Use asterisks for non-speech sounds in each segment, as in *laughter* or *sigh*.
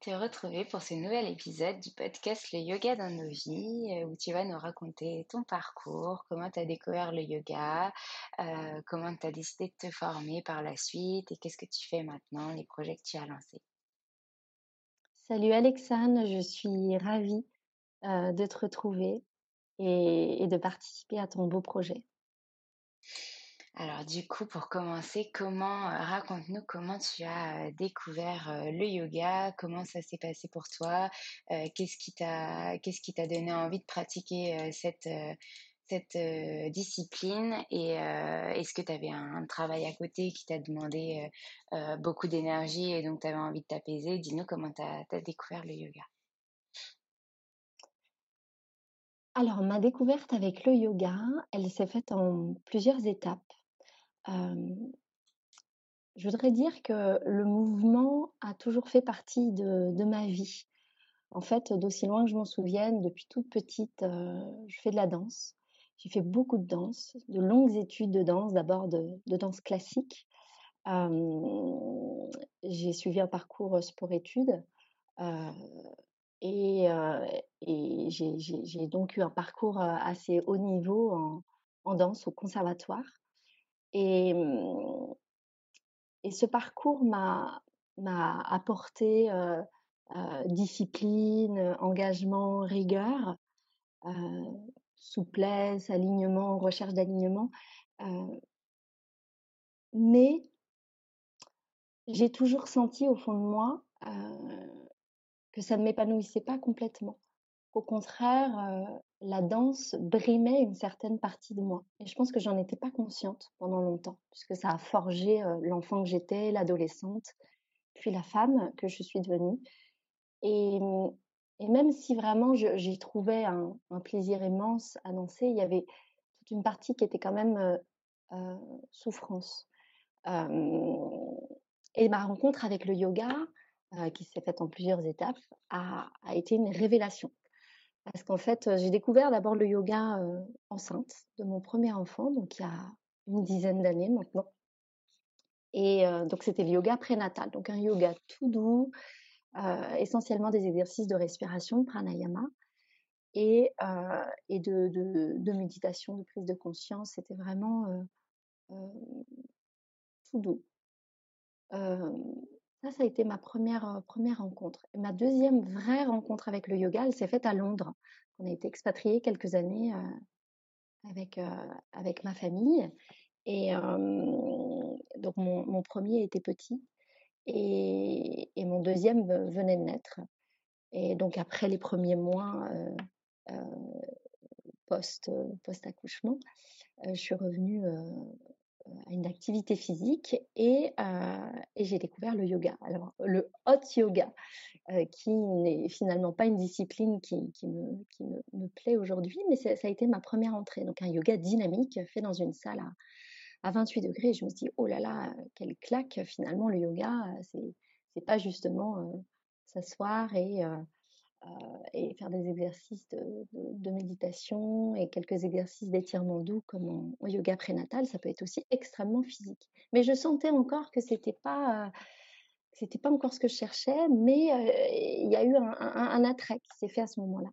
Te retrouver pour ce nouvel épisode du podcast Le Yoga dans nos vies, euh, où tu vas nous raconter ton parcours, comment tu as découvert le yoga, euh, comment tu as décidé de te former par la suite et qu'est-ce que tu fais maintenant, les projets que tu as lancés. Salut Alexandre, je suis ravie euh, de te retrouver et, et de participer à ton beau projet. Alors du coup, pour commencer, comment euh, raconte-nous comment tu as euh, découvert euh, le yoga, comment ça s'est passé pour toi, qu'est-ce qui t'a donné envie de pratiquer cette cette discipline et est-ce que tu avais un, travail à côté qui t'a demandé beaucoup d'énergie et donc tu avais envie de t'apaiser? Dis-nous comment tu as, découvert le yoga. Alors, ma découverte avec le yoga, elle s'est faite en plusieurs étapes. Je voudrais dire que le mouvement a toujours fait partie de, ma vie. En fait, d'aussi loin que je m'en souvienne, depuis toute petite, je fais de la danse. J'ai fait beaucoup de danse, de longues études de danse, d'abord de, danse classique. J'ai suivi un parcours sport-études et, j'ai donc eu un parcours assez haut niveau en danse au conservatoire. Et, ce parcours m'a apporté discipline, engagement, rigueur, souplesse, alignement, recherche d'alignement. mais j'ai toujours senti au fond de moi que ça ne m'épanouissait pas complètement. Qu'au contraire, la danse brimait une certaine partie de moi. Et je pense que j'en étais pas consciente pendant longtemps, puisque ça a forgé euh, l'enfant que j'étais, l'adolescente. puis la femme que je suis devenue. Et, même si vraiment j'y trouvais un, plaisir immense à danser, il y avait toute une partie qui était quand même souffrance. et ma rencontre avec le yoga, qui s'est faite en plusieurs étapes, a été une révélation. Parce qu'en fait, j'ai découvert d'abord le yoga enceinte de mon premier enfant, donc il y a une dizaine d'années maintenant. Et donc c'était le yoga prénatal, donc un yoga tout doux, essentiellement des exercices de respiration, pranayama, et, de, méditation, de prise de conscience. C'était vraiment tout doux. Ça, a été ma première, première rencontre. ma deuxième vraie rencontre avec le yoga, elle s'est faite à Londres. On a été expatriés quelques années avec, avec ma famille. Et donc, mon, premier était petit et, et, mon deuxième venait de naître. Et donc, après les premiers mois post, post-accouchement, je suis revenue à une activité physique et, et j'ai découvert le yoga. Alors, le hot yoga, qui n'est finalement pas une discipline qui, me, plaît aujourd'hui, mais ça a été ma première entrée. Donc, un yoga dynamique fait dans une salle à, à 28 degrés. je me suis dit, oh là là, quelle claque, finalement, le yoga, c'est pas justement s'asseoir et euh, et faire des exercices de, méditation et quelques exercices d'étirement doux comme en, yoga prénatal, ça peut être aussi extrêmement physique. Mais je sentais encore que c'était pas c'était pas encore ce que je cherchais, mais euh, il y a eu un, attrait qui s'est fait à ce moment-là.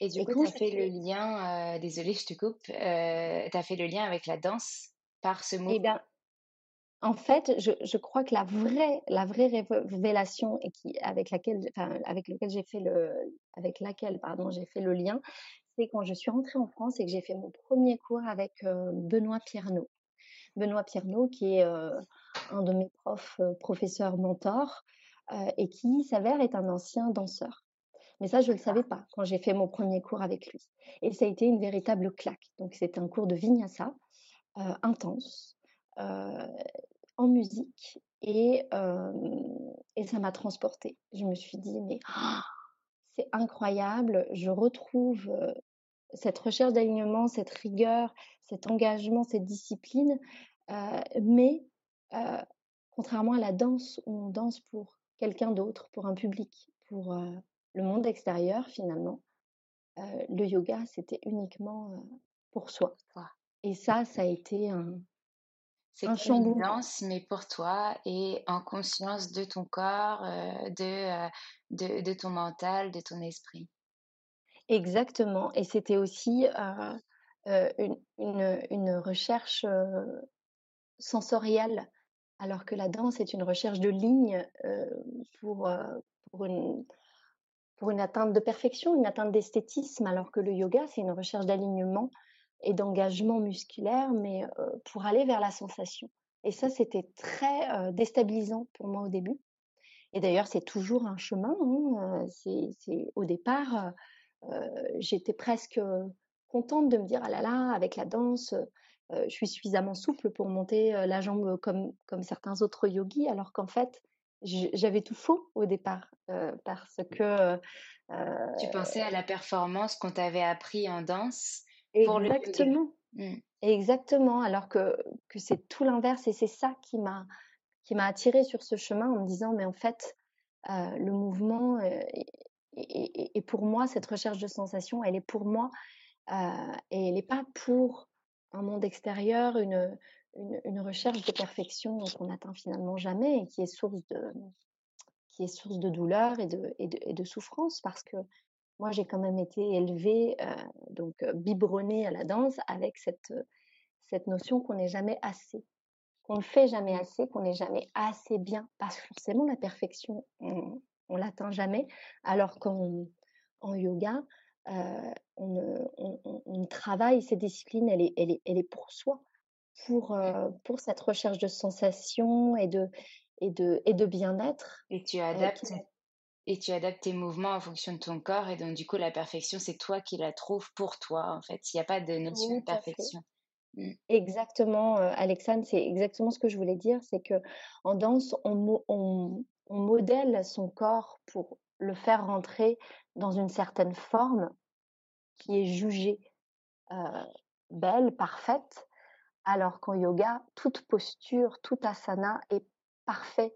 Et du coup, tu as fait le lien, euh, désolée, je te coupe, tu as fait le lien avec la danse par ce mot Eh bien, en fait, je, crois que la vraie, la vraie révélation avec laquelle, j'ai fait le, lien, c'est quand je suis rentrée en France et que j'ai fait mon premier cours avec euh, Benoît Pierneau. Benoît Pierneau, qui est euh, un de mes profs, euh, professeurs mentors, et qui s'avère être un ancien danseur. Mais ça, je ne le savais pas quand j'ai fait mon premier cours avec lui. Et ça a été une véritable claque. Donc, c'était un cours de vinyasa intense, en musique et, et ça m'a transportée. Je me suis dit, mais *gasps* c'est incroyable, je retrouve cette recherche d'alignement, cette rigueur, cet engagement, cette discipline, mais contrairement à la danse où on danse pour quelqu'un d'autre, pour un public, pour le monde extérieur finalement, le yoga, c'était uniquement pour soi. Et ça, ça a été un, c'est une danse, mais pour toi et en conscience de ton corps, euh, de, euh, de, de, ton mental, de ton esprit. Exactement. Et c'était aussi euh, une, une, une, recherche sensorielle, alors que la danse est une recherche de ligne pour, pour, une, pour une atteinte de perfection, une atteinte d'esthétisme, alors que le yoga, c'est une recherche d'alignement et d'engagement musculaire, mais pour aller vers la sensation. Et ça, c'était très déstabilisant pour moi au début. Et d'ailleurs, c'est toujours un chemin. Hein, au départ, j'étais presque contente de me dire ah là là, avec la danse, je suis suffisamment souple pour monter la jambe comme, comme certains autres yogis, alors qu'en fait, j'avais tout faux au départ parce que. tu pensais à la performance qu'on t'avait appris en danse Exactement. Mmh. Exactement. Alors que, que c'est tout l'inverse et c'est ça qui m'a qui m'a attirée sur ce chemin en me disant mais en fait euh, le mouvement et, pour moi cette recherche de sensation elle est pour moi euh, et elle n'est pas pour un monde extérieur une, une, recherche de perfection qu'on n'atteint finalement jamais et qui est source de qui est source de douleur et de, et de, et de souffrance parce que moi, j'ai quand même été élevée, donc biberonnée à la danse avec cette, cette notion qu'on n'est jamais assez, qu'on ne fait jamais assez, qu'on n'est jamais assez bien. Parce que forcément, la perfection, on, on l'atteint jamais. Alors qu'en en yoga, on, on, travaille cette discipline, elle est, elle est, elle est pour soi, pour, pour cette recherche de sensation et de, et de, et de bien-être. Et tu adaptes et tu adaptes tes mouvements en fonction de ton corps. Et donc, du coup, la perfection, c'est toi qui la trouves pour toi, en fait. Il n'y a pas de notion de perfection. Mmh. Exactement, euh, Alexandre, c'est exactement ce que je voulais dire. C'est que en danse, on, on, modèle son corps pour le faire rentrer dans une certaine forme qui est jugée belle, parfaite, alors qu'en yoga, toute posture, tout asana est parfait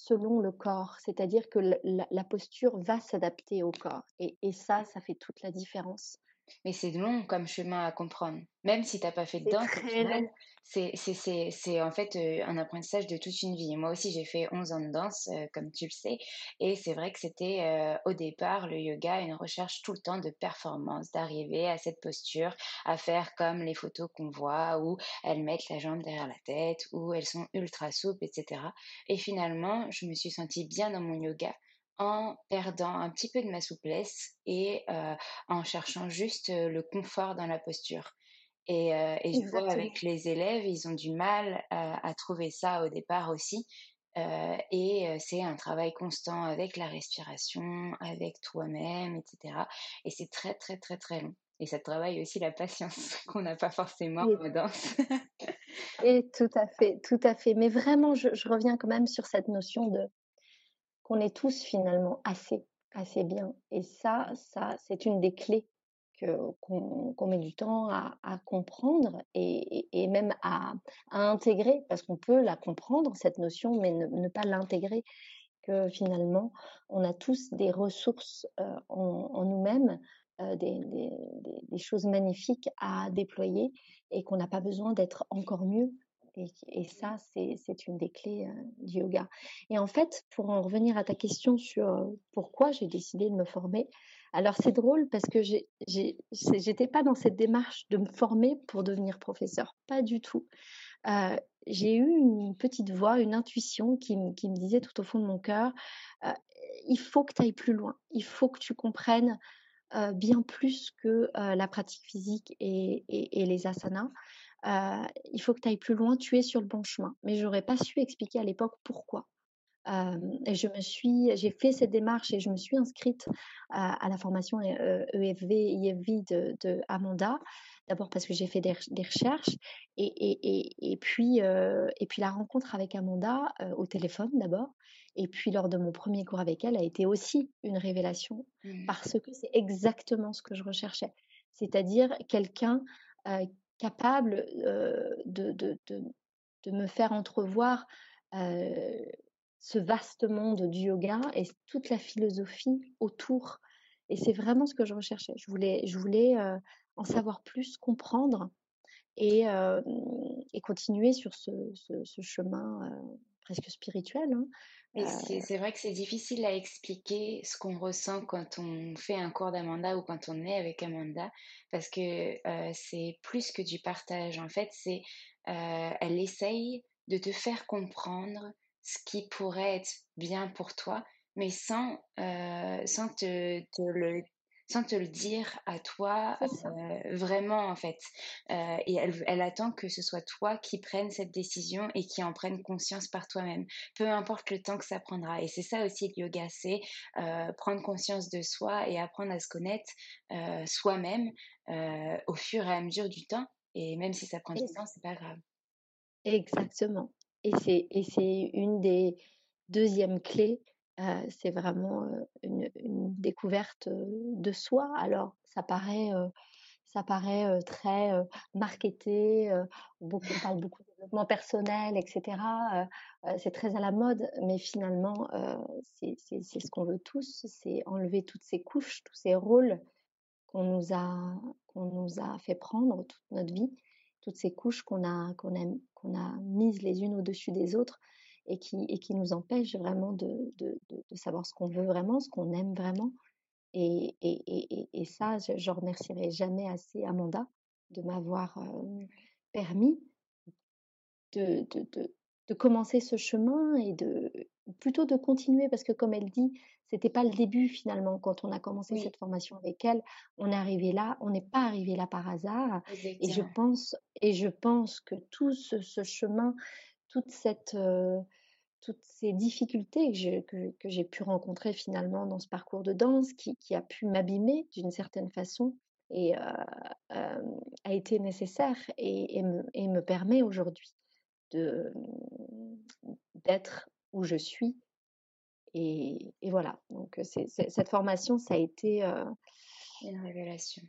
selon le corps, c'est-à-dire que la, posture va s'adapter au corps. et, ça, ça fait toute la différence. Mais c'est long comme chemin à comprendre. Même si tu n'as pas fait de danse, c'est en fait un apprentissage de toute une vie. Moi aussi, j'ai fait 11 ans de danse, comme tu le sais. Et c'est vrai que c'était au départ, le yoga, une recherche tout le temps de performance, d'arriver à cette posture, à faire comme les photos qu'on voit, où elles mettent la jambe derrière la tête, où elles sont ultra souples, etc. Et finalement, je me suis sentie bien dans mon yoga en perdant un petit peu de ma souplesse et en cherchant juste le confort dans la posture. Et, je vois avec les élèves, ils ont du mal à, trouver ça au départ aussi. et c'est un travail constant avec la respiration, avec toi-même, etc. Et c'est très, très, très, très long. Et ça travaille aussi la patience *laughs* qu'on n'a pas forcément en danse. et tout à fait, tout à fait. Mais vraiment, je reviens quand même sur cette notion de on est tous finalement assez, assez bien. Et ça, ça, c'est une des clés qu'on met du temps à, comprendre et, même à, intégrer, parce qu'on peut la comprendre, cette notion, mais ne, pas l'intégrer, que finalement, on a tous des ressources euh, en, nous-mêmes, euh, des, choses magnifiques à déployer et qu'on n'a pas besoin d'être encore mieux et, ça, c'est une des clés du yoga. Et en fait, pour en revenir à ta question sur pourquoi j'ai décidé de me former, alors c'est drôle parce que j'étais pas dans cette démarche de me former pour devenir professeur, pas du tout. j'ai eu une petite voix, une intuition qui, me disait tout au fond de mon cœur, il faut que tu ailles plus loin, il faut que tu comprennes bien plus que la pratique physique et les asanas il faut que tu ailles plus loin, tu es sur le bon chemin. Mais j'aurais pas su expliquer à l'époque pourquoi. et je me suis, j'ai fait cette démarche et je me suis inscrite à, la formation EFV, e IFV de, de Amanda. D'abord parce que j'ai fait des, recherches et, et, et, puis, et puis la rencontre avec Amanda au téléphone d'abord. Et puis lors de mon premier cours avec elle a été aussi une révélation mmh. parce que c'est exactement ce que je recherchais. C'est-à-dire quelqu'un capable de, de, de, me faire entrevoir ce vaste monde du yoga et toute la philosophie autour. Et c'est vraiment ce que je recherchais. Je voulais, je voulais en savoir plus, comprendre et, et continuer sur ce, ce, chemin presque spirituel. Hein. Euh, c'est vrai que c'est difficile à expliquer ce qu'on ressent quand on fait un cours d'Amanda ou quand on est avec Amanda, parce que euh, c'est plus que du partage. En fait, c'est euh, elle essaye de te faire comprendre ce qui pourrait être bien pour toi, mais sans, sans te, te, le sans te le dire à toi euh, vraiment en fait. Euh, et elle, elle, attend que ce soit toi qui prenne cette décision et qui en prenne conscience par toi-même, peu importe le temps que ça prendra. Et c'est ça aussi le yoga, c'est euh, prendre conscience de soi et apprendre à se connaître soi-même au fur et à mesure du temps. Et même si ça prend du temps, c'est pas grave. Exactement. Et c'est et c'est une des deuxièmes clés c'est vraiment une, découverte de soi. Alors, ça paraît, ça paraît très marketé, beaucoup, on parle beaucoup de développement personnel, etc. c'est très à la mode, mais finalement, c'est ce qu'on veut tous, c'est enlever toutes ces couches, tous ces rôles qu'on nous a, nous a fait prendre toute notre vie, toutes ces couches qu'on a, qu'on a, qu'on a mises les unes au-dessus des autres et qui, et qui nous empêche vraiment de, de, de, savoir ce qu'on veut vraiment, ce qu'on aime vraiment. Et, et, et, et ça, je ne remercierai jamais assez Amanda de m'avoir permis de, de, commencer ce chemin et de plutôt de continuer parce que comme elle dit, c'était pas le début finalement quand on a commencé cette formation avec elle. On est arrivé là, on n'est pas arrivé là par hasard. Et je pense et je pense que tout ce, ce chemin, toute cette toutes ces difficultés que, j'ai pu rencontrer finalement dans ce parcours de danse qui, a pu m'abîmer d'une certaine façon et a été nécessaire et, me, permet aujourd'hui d'être où je suis et, et voilà. Donc, c'est, cette formation, ça a été. Une révélation.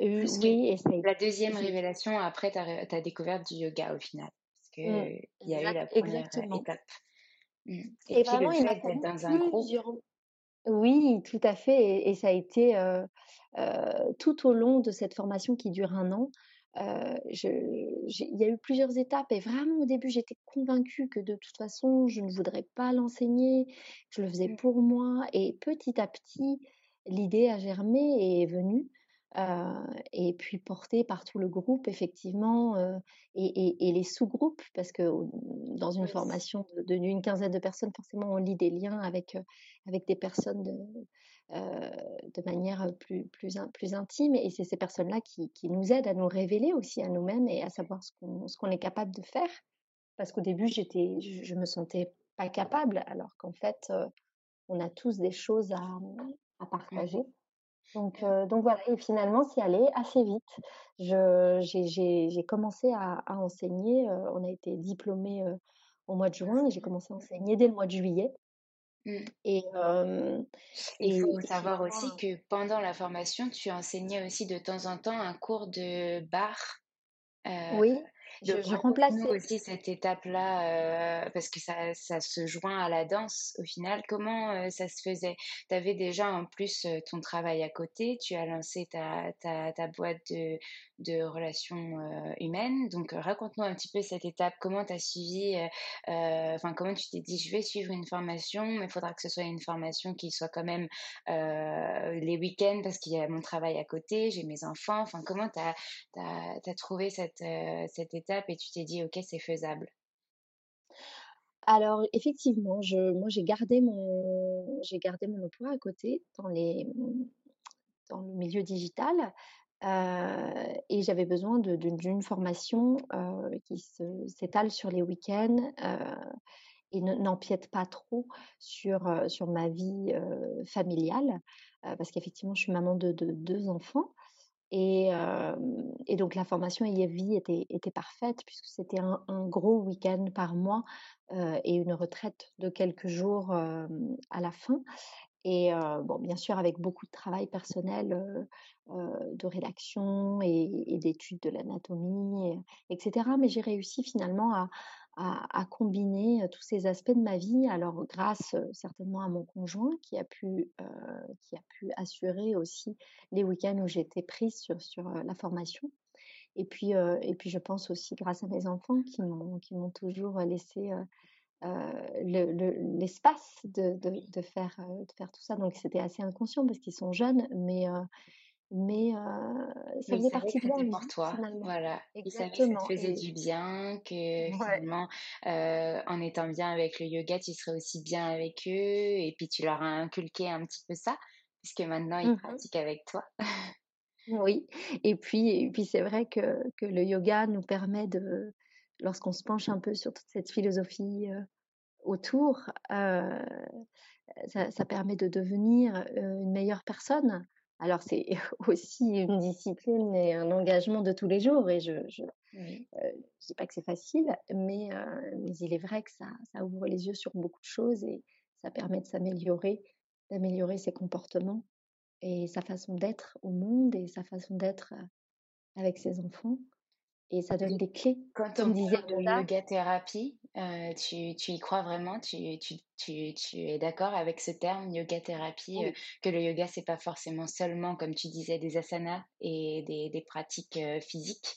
oui, et ça La deuxième révélation, après ta, découverte du yoga au final. Qu'il mmh, il y a eu la première étape. Mmh. Et, puis vraiment, le fait d'être dans un groupe. Oui, tout à fait. Et, ça a été tout au long de cette formation qui dure un an. il y a eu plusieurs étapes et vraiment au début j'étais convaincue que de toute façon je ne voudrais pas l'enseigner, je le faisais mmh. pour moi et petit à petit l'idée a germé et est venue. Et puis portée par tout le groupe, effectivement, et, les sous-groupes, parce que dans une formation d'une de, quinzaine de personnes, forcément, on lit des liens avec, avec des personnes de, de manière plus, plus, plus intime, et c'est ces personnes-là qui, qui, nous aident à nous révéler aussi à nous-mêmes et à savoir ce qu'on qu'on est capable de faire. Parce qu'au début, j'étais, je, me sentais pas capable, alors qu'en fait, on a tous des choses à, à partager. Donc, donc voilà, et finalement, c'est allé assez vite. J'ai commencé à, enseigner, on a été diplômé au mois de juin et j'ai commencé à enseigner dès le mois de juillet. Mmh. Et, il faut savoir aussi que pendant la formation, tu enseignais aussi de temps en temps un cours de bar. oui, je, remplace aussi cette étape-là, euh, parce que ça, ça, se joint à la danse au final. Comment euh, ça se faisait? Tu avais déjà en plus euh, ton travail à côté, tu as lancé ta, ta, ta boîte de, de relations humaines. Donc raconte-nous un petit peu cette étape, comment tu as suivi, enfin comment tu t'es dit je vais suivre une formation, mais il faudra que ce soit une formation qui soit quand même les week-ends parce qu'il y a mon travail à côté, j'ai mes enfants. Enfin comment tu as, as, as, trouvé cette, cette étape et tu t'es dit, OK, c'est faisable? Alors effectivement, je, moi j'ai gardé mon j'ai gardé mon emploi à côté dans les dans le milieu digital euh, et j'avais besoin d'une formation euh, qui s'étale sur les week-ends euh, et n'empiète pas trop sur sur ma vie familiale parce qu'effectivement je suis maman de deux enfants et, donc la formation IFV était, était parfaite puisque c'était un, gros week-end par mois et une retraite de quelques jours à la fin. Et bon, bien sûr, avec beaucoup de travail personnel de rédaction et d'études de l'anatomie, etc. Mais j'ai réussi finalement à, à, combiner tous ces aspects de ma vie. Alors, grâce certainement à mon conjoint qui a pu, qui a pu assurer aussi les week-ends où j'étais prise sur, sur la formation. Et puis, et puis, je pense aussi grâce à mes enfants qui m'ont, qui m'ont toujours laissé l'espace de, de, de, faire, de faire tout ça. Donc, c'était assez inconscient parce qu'ils sont jeunes, mais mais ça faisait partie de moi pour toi. voilà. Exactement. que ça te faisait du bien que finalement en étant bien avec le yoga tu serais aussi bien avec eux et puis tu leur as inculqué un petit peu ça puisque maintenant ils mmh pratiquent avec toi. Oui. Et puis et puis c'est vrai que, que le yoga nous permet de lorsqu'on se penche un peu sur toute cette philosophie autour ça, ça, permet de devenir une meilleure personne alors, c'est *laughs* aussi une discipline et un engagement de tous les jours. Et je ne euh, dis pas que c'est facile, mais, euh, mais, il est vrai que ça, ça, ouvre les yeux sur beaucoup de choses et ça permet de s'améliorer, d'améliorer ses comportements et sa façon d'être au monde et sa façon d'être euh, avec ses enfants et ça donne des clés. Quand on disait de yoga thérapie, euh, tu, tu, y crois vraiment? Tu, tu, tu, tu es d'accord avec ce terme yoga thérapie euh, que le yoga c'est pas forcément seulement comme tu disais des asanas et des, des pratiques euh, physiques?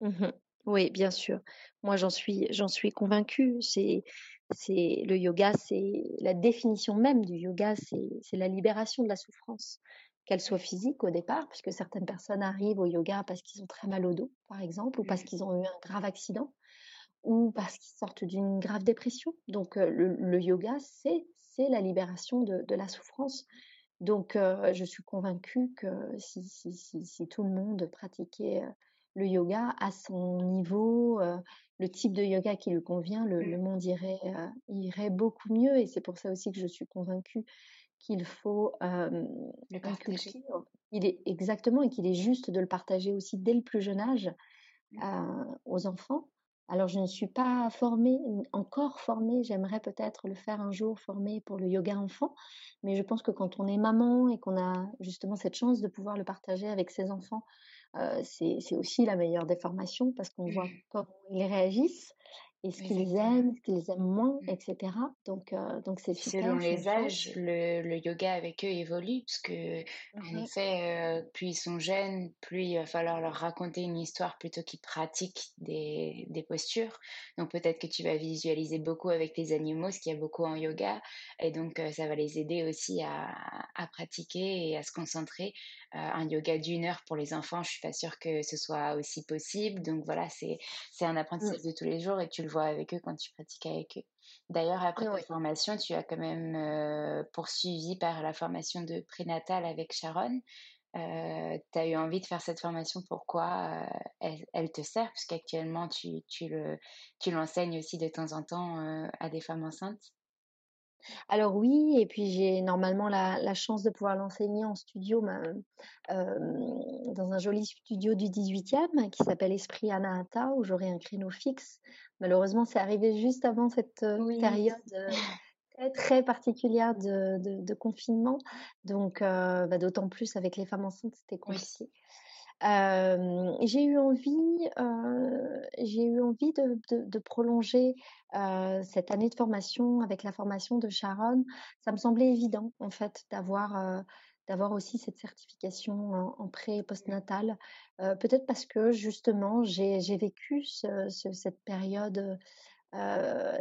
Mmh oui, bien sûr. Moi j'en suis j'en suis convaincue. C'est c'est le yoga, c'est la définition même du yoga, c'est la libération de la souffrance qu'elle soit physique au départ, puisque certaines personnes arrivent au yoga parce qu'ils ont très mal au dos, par exemple, ou parce mmh. qu'ils ont eu un grave accident, ou parce qu'ils sortent d'une grave dépression. Donc le, yoga, c'est la libération de, la souffrance. Donc je suis convaincue que si, si, tout le monde pratiquait le yoga à son niveau, le type de yoga qui lui convient, le, le mmh. monde irait, irait beaucoup mieux. Et c'est pour ça aussi que je suis convaincue qu'il faut le partager. Il est exactement et qu'il est juste de le partager aussi dès le plus jeune âge mmh. aux enfants Alors, je ne suis pas formée, encore formée, j'aimerais peut-être le faire un jour, formée pour le yoga enfant, mais je pense que quand on est maman et qu'on a justement cette chance de pouvoir le partager avec ses enfants, euh, c'est aussi la meilleure des formations parce qu'on voit comment ils réagissent et ce qu'ils aiment, ce qu'ils aiment moins, mmh. etc. Donc, euh, donc c'est super. Selon les âges, le, le, yoga avec eux évolue parce que, en effet, euh, plus ils sont jeunes, plus il va falloir leur raconter une histoire plutôt qu'ils pratiquent des, des postures. Donc peut-être que tu vas visualiser beaucoup avec les animaux, ce qu'il y a beaucoup en yoga, et donc euh, ça va les aider aussi à, à pratiquer et à se concentrer. un yoga d'une heure pour les enfants, je suis pas sûre que ce soit aussi possible. Donc voilà, c'est c'est un mmh. apprentissage de tous les jours et tu le vois avec eux quand tu pratiques avec eux. D'ailleurs, après ta formation, tu as quand même euh, poursuivi par la formation de prénatal avec Sharon. Euh, tu as eu envie de faire cette formation, pourquoi euh, elle, te sert? Puisqu'actuellement, tu, tu, le, tu l'enseignes aussi de temps en temps à des femmes enceintes. Alors oui, et puis j'ai normalement la, chance de pouvoir l'enseigner en studio dans un joli studio du 18e qui s'appelle Esprit Anahata, où j'aurai un créneau fixe. Malheureusement, c'est arrivé juste avant cette période très, très particulière de, confinement. Donc, bah, d'autant plus avec les femmes enceintes, c'était compliqué j'ai eu envie, j'ai eu envie de, prolonger cette année de formation avec la formation de Sharon. Ça me semblait évident, en fait, d'avoir d'avoir aussi cette certification en, pré et postnatal. Peut-être parce que justement, j'ai vécu cette période,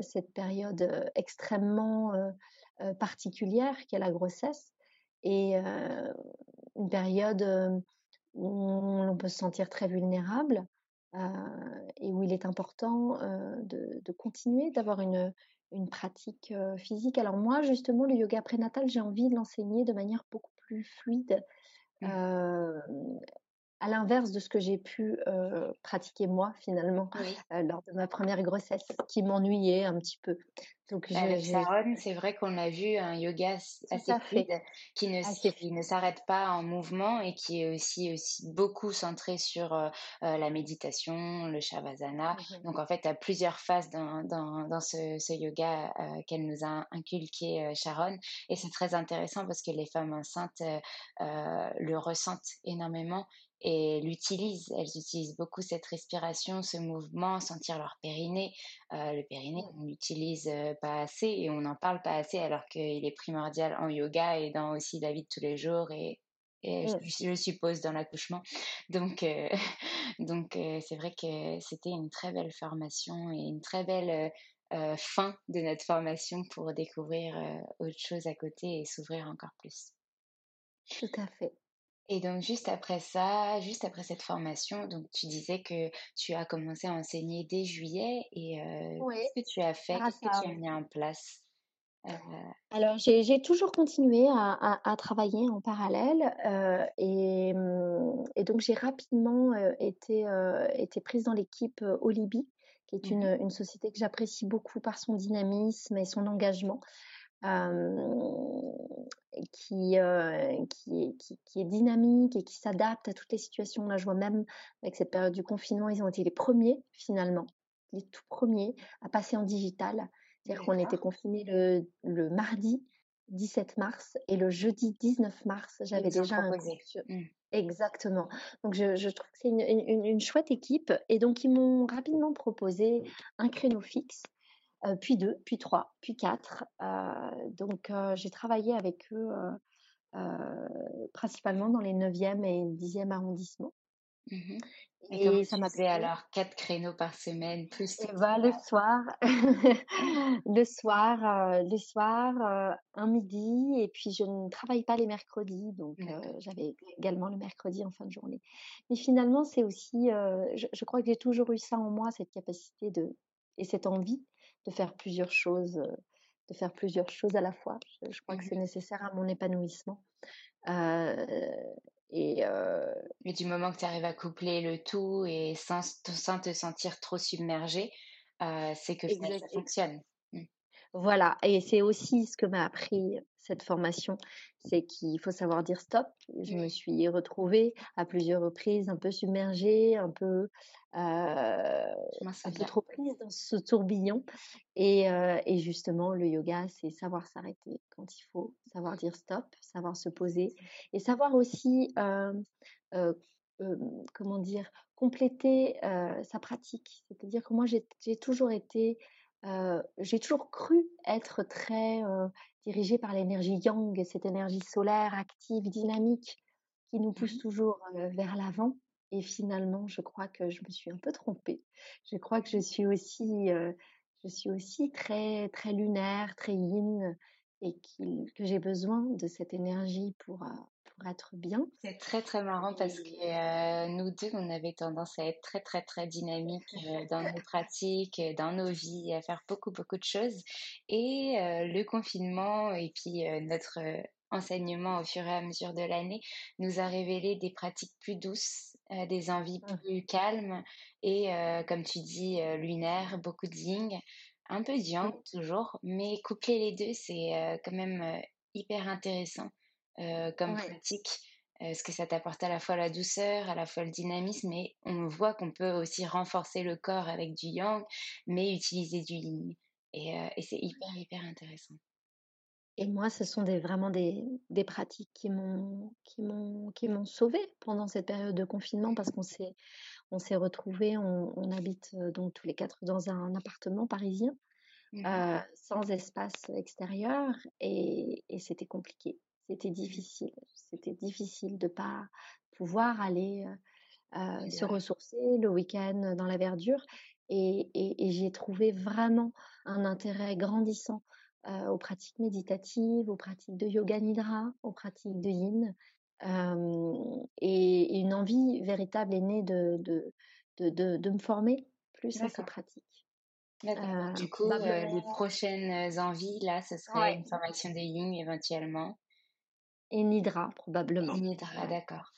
cette période extrêmement particulière qu'est la grossesse et une période où on peut se sentir très vulnérable euh, et où il est important euh, de, continuer d'avoir une, une pratique euh, physique. Alors moi, justement, le yoga prénatal, j'ai envie de l'enseigner de manière beaucoup plus fluide. Mmh. À l'inverse de ce que j'ai pu pratiquer moi finalement lors de ma première grossesse, qui m'ennuyait un petit peu. Donc, Avec Sharon, c'est vrai qu'on a vu un yoga assez fluide qui ne, ne s'arrête pas en mouvement et qui est aussi, aussi beaucoup centré sur euh, euh, la méditation, le shavasana. Mmh Donc, en fait, tu as plusieurs phases dans, dans, dans ce, ce, yoga euh, qu'elle nous a inculqué, Sharon. Et c'est très intéressant parce que les femmes enceintes le ressentent énormément et l'utilisent. Elles utilisent beaucoup cette respiration, ce mouvement, sentir leur périnée. Euh, le périnée, on l'utilise euh, pas assez et on n'en parle pas assez alors qu'il est primordial en yoga et dans aussi la vie de tous les jours et, et je, suppose dans l'accouchement. Donc, euh, *laughs* donc c'est vrai que c'était une très belle formation et une très belle fin de notre formation pour découvrir autre chose à côté et s'ouvrir encore plus. Tout à fait. Et donc juste après ça, juste après cette formation, donc tu disais que tu as commencé à enseigner dès juillet et qu'est-ce que tu as fait? Qu'est-ce que tu as mis en place? Alors j'ai toujours continué à, travailler en parallèle et, mmh, et, donc j'ai rapidement été, été prise dans l'équipe Olibi, qui est mmh une société que j'apprécie beaucoup par son dynamisme et son engagement qui, euh, qui, est, qui, qui, est dynamique et qui s'adapte à toutes les situations. Là, je vois même avec cette période du confinement, ils ont été les premiers finalement, les tout premiers à passer en digital. C'est-à-dire qu'on était confinés le, le, mardi 17 mars et le jeudi 19 mars, j'avais déjà un mmh. Exactement. Donc je, je trouve que c'est une, une, une, chouette équipe et donc ils m'ont rapidement proposé un créneau fixe euh, puis deux, puis trois, puis quatre. Euh, donc euh, j'ai travaillé avec eux principalement dans les 9e et 10e arrondissements. Mmh et, ça m'a fait alors quatre créneaux par semaine plus. Et bah, *laughs* le soir, le soir, le soir, un midi et puis je ne travaille pas les mercredis donc j'avais également le mercredi en fin de journée. Mais finalement c'est aussi, je, je, crois que j'ai toujours eu ça en moi cette capacité de et cette envie de faire plusieurs choses, de faire plusieurs choses à la fois. Je, crois que c'est mmh nécessaire à mon épanouissement. Euh, et, euh, Mais du moment que tu arrives à coupler le tout et sans, sans te sentir trop submergé, c'est que ça, fonctionne. Voilà, et c'est aussi ce que m'a appris cette formation, c'est qu'il faut savoir dire stop. Je me suis retrouvée à plusieurs reprises un peu submergée, un peu, euh, un peu trop prise dans ce tourbillon. Et, euh, et justement, le yoga, c'est savoir s'arrêter quand il faut, savoir dire stop, savoir se poser et savoir aussi, euh, comment dire, compléter sa pratique. C'est-à-dire que moi, j'ai toujours été j'ai toujours cru être très dirigée par l'énergie yang, cette énergie solaire active, dynamique, qui nous pousse mmh toujours vers l'avant. Et finalement, je crois que je me suis un peu trompée. Je crois que je suis aussi, je suis aussi très, très lunaire, très yin, et que j'ai besoin de cette énergie pour, être bien. C'est très très marrant parce que euh, nous deux, on avait tendance à être très très très dynamiques euh, *laughs* dans nos pratiques, dans nos vies, à faire beaucoup beaucoup de choses. Et euh, le confinement et puis notre enseignement au fur et à mesure de l'année nous a révélé des pratiques plus douces, des envies mmh. plus calmes et, comme tu dis, lunaires, beaucoup de yin, un peu de yang toujours, mais coupler les deux, c'est quand même hyper intéressant. Euh, comme pratique. ce que ça t'apporte à la fois la douceur, à la fois le dynamisme, et on voit qu'on peut aussi renforcer le corps avec du yang, mais utiliser du yin. Et, euh, et c'est hyper, hyper intéressant. Et moi, ce sont des, vraiment des, des pratiques qui m'ont qui m'ont qui m'ont sauvée pendant cette période de confinement parce qu'on s'est on s'est retrouvés, on, on, habite euh, donc tous les quatre dans un appartement parisien mmh sans espace extérieur et, et c'était compliqué. C'était difficile. C'était difficile de pas pouvoir aller se ressourcer le week-end dans la verdure. Et, et, j'ai trouvé vraiment un intérêt grandissant aux pratiques méditatives, aux pratiques de yoga nidra, aux pratiques de yin. et, une envie véritable est née de, de, de, de, me former plus à ces pratiques. du coup, les prochaines envies, là, ce serait une formation de yin éventuellement? Et Nidra, probablement. Nidra, d'accord.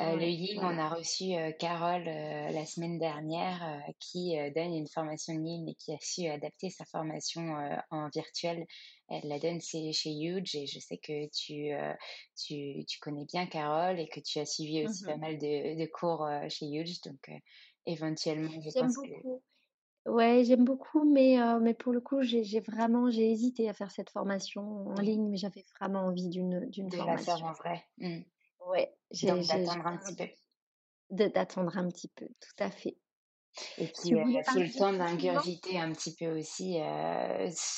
Euh, le Yin, on a reçu euh, Carole euh, la semaine dernière qui donne une formation Yin et qui a su adapter sa formation en virtuel. Elle la donne chez, Huge et je sais que tu, tu, tu, connais bien Carole et que tu as suivi aussi pas mmh mal de, de cours chez Huge. Donc, éventuellement, je pense beaucoup. Ouais, j'aime beaucoup, mais, mais pour le coup, j'ai vraiment j'ai hésité à faire cette formation en ligne, mais j'avais vraiment envie d'une d'une De la faire en vrai. Mmh. Ouais, j'ai d'attendre un petit peu. d'attendre un petit peu, tout à fait. Et puis, il faut le temps d'ingurgiter un petit peu aussi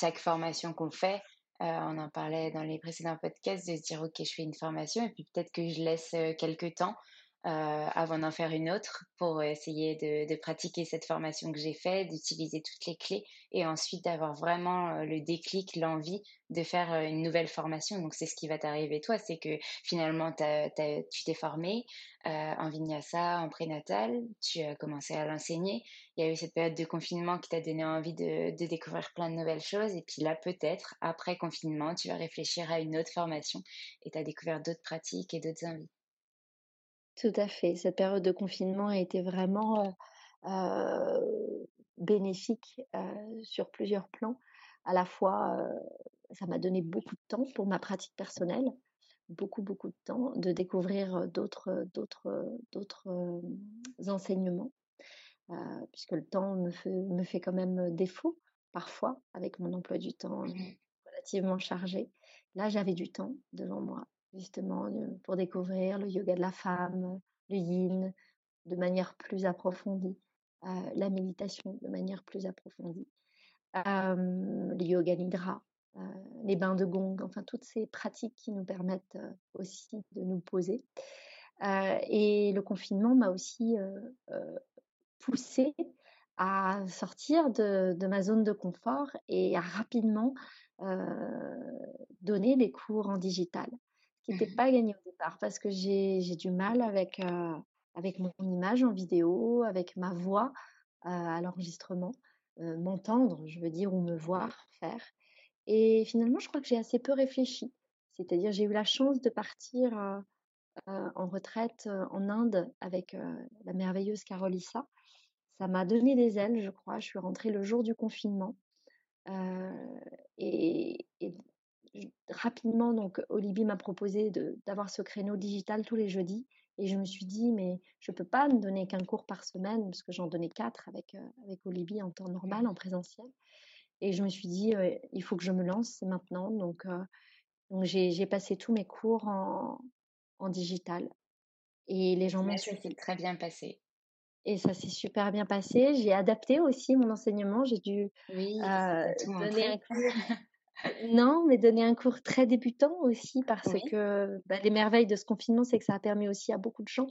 chaque formation qu'on fait. on en parlait dans les précédents podcasts de se dire, OK, je fais une formation et puis peut-être que je laisse quelques temps euh, avant d'en faire une autre pour essayer de, pratiquer cette formation que j'ai faite, d'utiliser toutes les clés et ensuite d'avoir vraiment euh, le déclic, l'envie de faire euh, une nouvelle formation. Donc c'est ce qui va t'arriver toi, c'est que finalement tu t'es formé en vinyasa, en prénatal, tu as commencé à l'enseigner. Il y a eu cette période de confinement qui t'a donné envie de, de découvrir plein de nouvelles choses et puis là peut-être après confinement tu vas réfléchir à une autre formation et tu as découvert d'autres pratiques et d'autres envies. Tout à fait. Cette période de confinement a été vraiment bénéfique sur plusieurs plans. À la fois, ça m'a donné beaucoup de temps pour ma pratique personnelle, beaucoup, beaucoup de temps de découvrir d'autres, d'autres, d'autres enseignements, puisque le temps me fait, me fait quand même défaut parfois avec mon emploi du temps mmh relativement chargé. Là, j'avais du temps devant moi justement pour découvrir le yoga de la femme, le yin de manière plus approfondie, euh, la méditation de manière plus approfondie, le yoga nidra, euh, les bains de gong, enfin toutes ces pratiques qui nous permettent euh, aussi de nous poser. et le confinement m'a aussi poussé à sortir de, ma zone de confort et à rapidement donner des cours en digital qui n'était pas gagné au départ parce que j'ai du mal avec, euh, avec mon image en vidéo, avec ma voix euh, à l'enregistrement, euh, m'entendre, je veux dire, ou me voir faire. Et finalement, je crois que j'ai assez peu réfléchi. C'est-à-dire, j'ai eu la chance de partir en retraite en Inde avec la merveilleuse Carolissa. Ça m'a donné des ailes, je crois. Je suis rentrée le jour du confinement. et, rapidement, donc, Olivier m'a proposé d'avoir ce créneau digital tous les jeudis. Et je me suis dit, mais je ne peux pas me donner qu'un cours par semaine, parce que j'en donnais quatre avec, avec Olivier en temps normal, en présentiel. Et je me suis dit, il faut que je me lance maintenant. Donc, donc j'ai passé tous mes cours en, en digital. Et les gens m'ont suivi. très bien passé. Et ça s'est super bien passé. J'ai adapté aussi mon enseignement. J'ai dû donner un cours. Non, mais donner un cours très débutant aussi parce que bah, les merveilles de ce confinement, c'est que ça a permis aussi à beaucoup de gens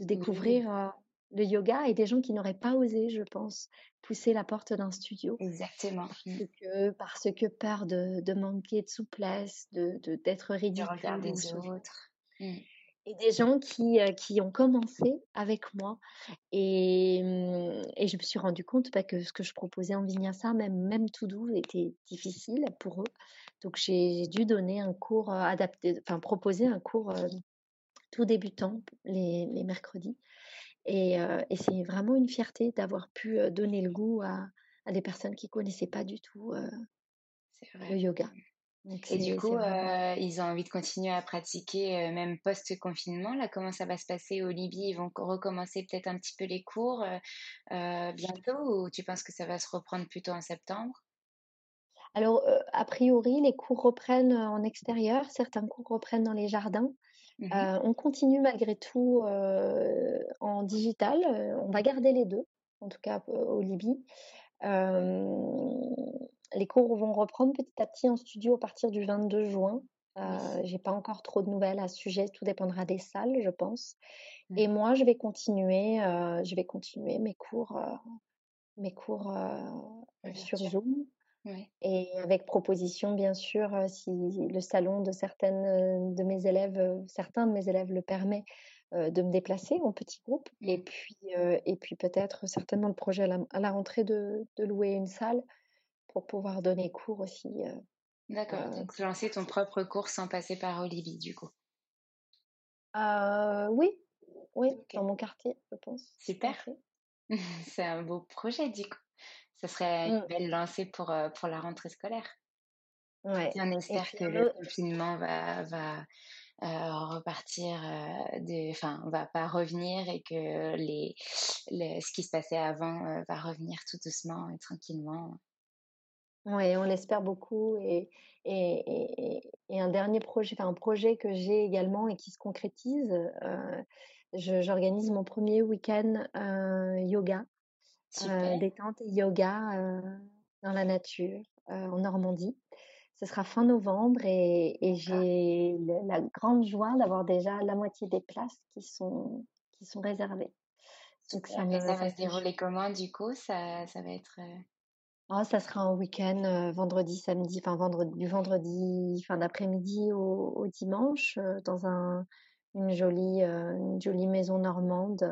de découvrir le yoga et des gens qui n'auraient pas osé, je pense, pousser la porte d'un studio. Exactement. Parce mmh. que, parce que peur de, manquer de souplesse, de d'être ridicule. De des autres. Mmh. Et des gens qui, euh, qui ont commencé avec moi. Et, mmh, et je me suis rendu compte bah, que ce que je proposais en Vinyasa, même, même tout doux, était difficile pour eux. Donc j'ai dû donner un cours euh, adapté, enfin proposer un cours euh, tout débutant les, les mercredis. Et, et c'est vraiment une fierté d'avoir pu donner le goût à, à, des personnes qui connaissaient pas du tout le yoga. Et du coup, ils ont envie de continuer à pratiquer même post-confinement. Là, comment ça va se passer au Libye? Ils vont recommencer peut-être un petit peu les cours bientôt ou tu penses que ça va se reprendre plutôt en septembre? Alors, a priori, les cours reprennent en extérieur, certains cours reprennent dans les jardins. Mmh on continue malgré tout en digital. on va garder les deux, en tout cas au Libye. Les cours vont reprendre petit à petit en studio à partir du 22 juin. J'ai pas encore trop de nouvelles à ce sujet. Tout dépendra des salles, je pense. Mmh. Et moi, je vais continuer. je vais continuer mes cours, mes cours sur Zoom. Et avec proposition, bien sûr, si le salon de certaines de mes élèves, certains de mes élèves le permet, de me déplacer en petit groupe. Et mmh. puis, et puis peut-être certainement le projet à la, rentrée de, de, louer une salle pour pouvoir donner cours aussi. D'accord. Donc lancer ton propre cours sans passer par Olivier, du coup. oui, oui, dans mon quartier, je pense. Super. *laughs* C'est un beau projet, du coup. Ce serait une mmh. belle lancée pour, pour la rentrée scolaire. Ouais. Et on espère que le confinement va, va repartir, de, enfin, va pas revenir et que les, ce qui se passait avant va revenir tout doucement et tranquillement. Oui, on l'espère beaucoup. Et, et, et, un dernier projet, enfin un projet que j'ai également et qui se concrétise, j'organise mon premier week-end yoga euh, détente et yoga euh, dans la nature euh, en Normandie. Ce sera fin novembre et, et j'ai la grande joie d'avoir déjà la moitié des places qui sont, qui sont réservées. Donc ça, me, ça va se dérouler comment du coup? Ça, ça va être oh, ça sera un week-end vendredi, samedi, enfin vendredi, du vendredi fin d'après-midi au, au, dimanche dans un, une jolie, une jolie maison normande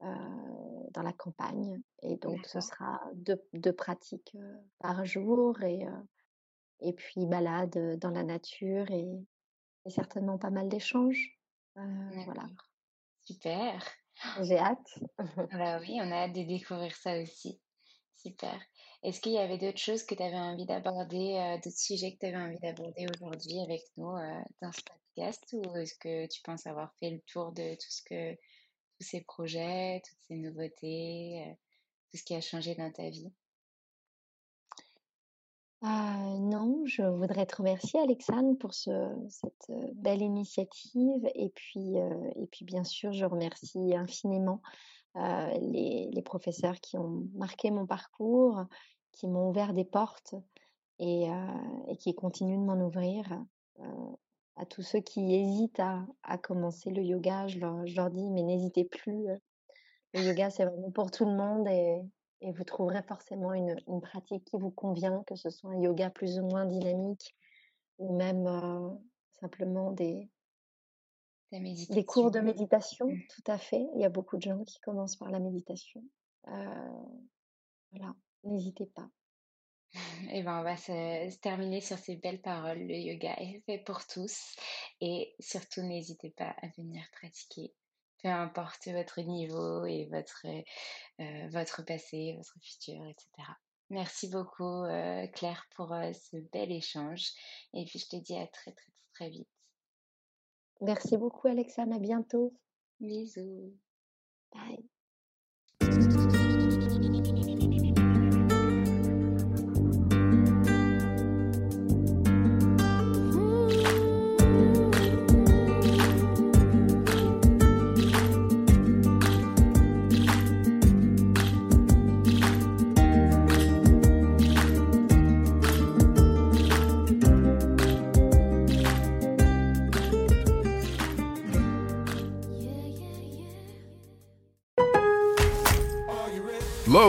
dans la campagne. Et donc, ce sera deux, deux pratiques par jour et, et puis balade dans la nature et, certainement pas mal d'échanges. voilà. Super. J'ai hâte. bah oui, on a hâte de découvrir ça aussi. Super. Est-ce qu'il y avait d'autres choses que tu avais envie d'aborder, d'autres sujets que tu avais envie d'aborder aujourd'hui avec nous dans ce podcast? Ou est-ce que tu penses avoir fait le tour de tout ce que tous ces projets, toutes ces nouveautés, euh, tout ce qui a changé dans ta vie? Non, je voudrais te remercier Alexandre pour ce, cette euh, belle initiative. Et puis, euh, et puis bien sûr je remercie infiniment les, les, professeurs qui ont marqué mon parcours, qui m'ont ouvert des portes et, et qui continuent de m'en ouvrir à tous ceux qui hésitent à, commencer le yoga, je leur, dis, mais n'hésitez plus. Euh, le yoga, c'est vraiment pour tout le monde et, vous trouverez forcément une, pratique qui vous convient, que ce soit un yoga plus ou moins dynamique ou même euh, simplement des, des cours de méditation. Mmh. Tout à fait. Il y a beaucoup de gens qui commencent par la méditation. Euh, voilà, n'hésitez pas. Et *laughs* eh ben, on va se, terminer sur ces belles paroles. Le yoga est fait pour tous. Et surtout, n'hésitez pas à venir pratiquer. Peu importe votre niveau et votre, euh, votre passé, votre futur, etc. Merci beaucoup, euh, Claire, pour ce bel échange. Et puis, je te dis à très, très, très vite. Merci beaucoup, Alexandre. À bientôt. Bisous. Bye.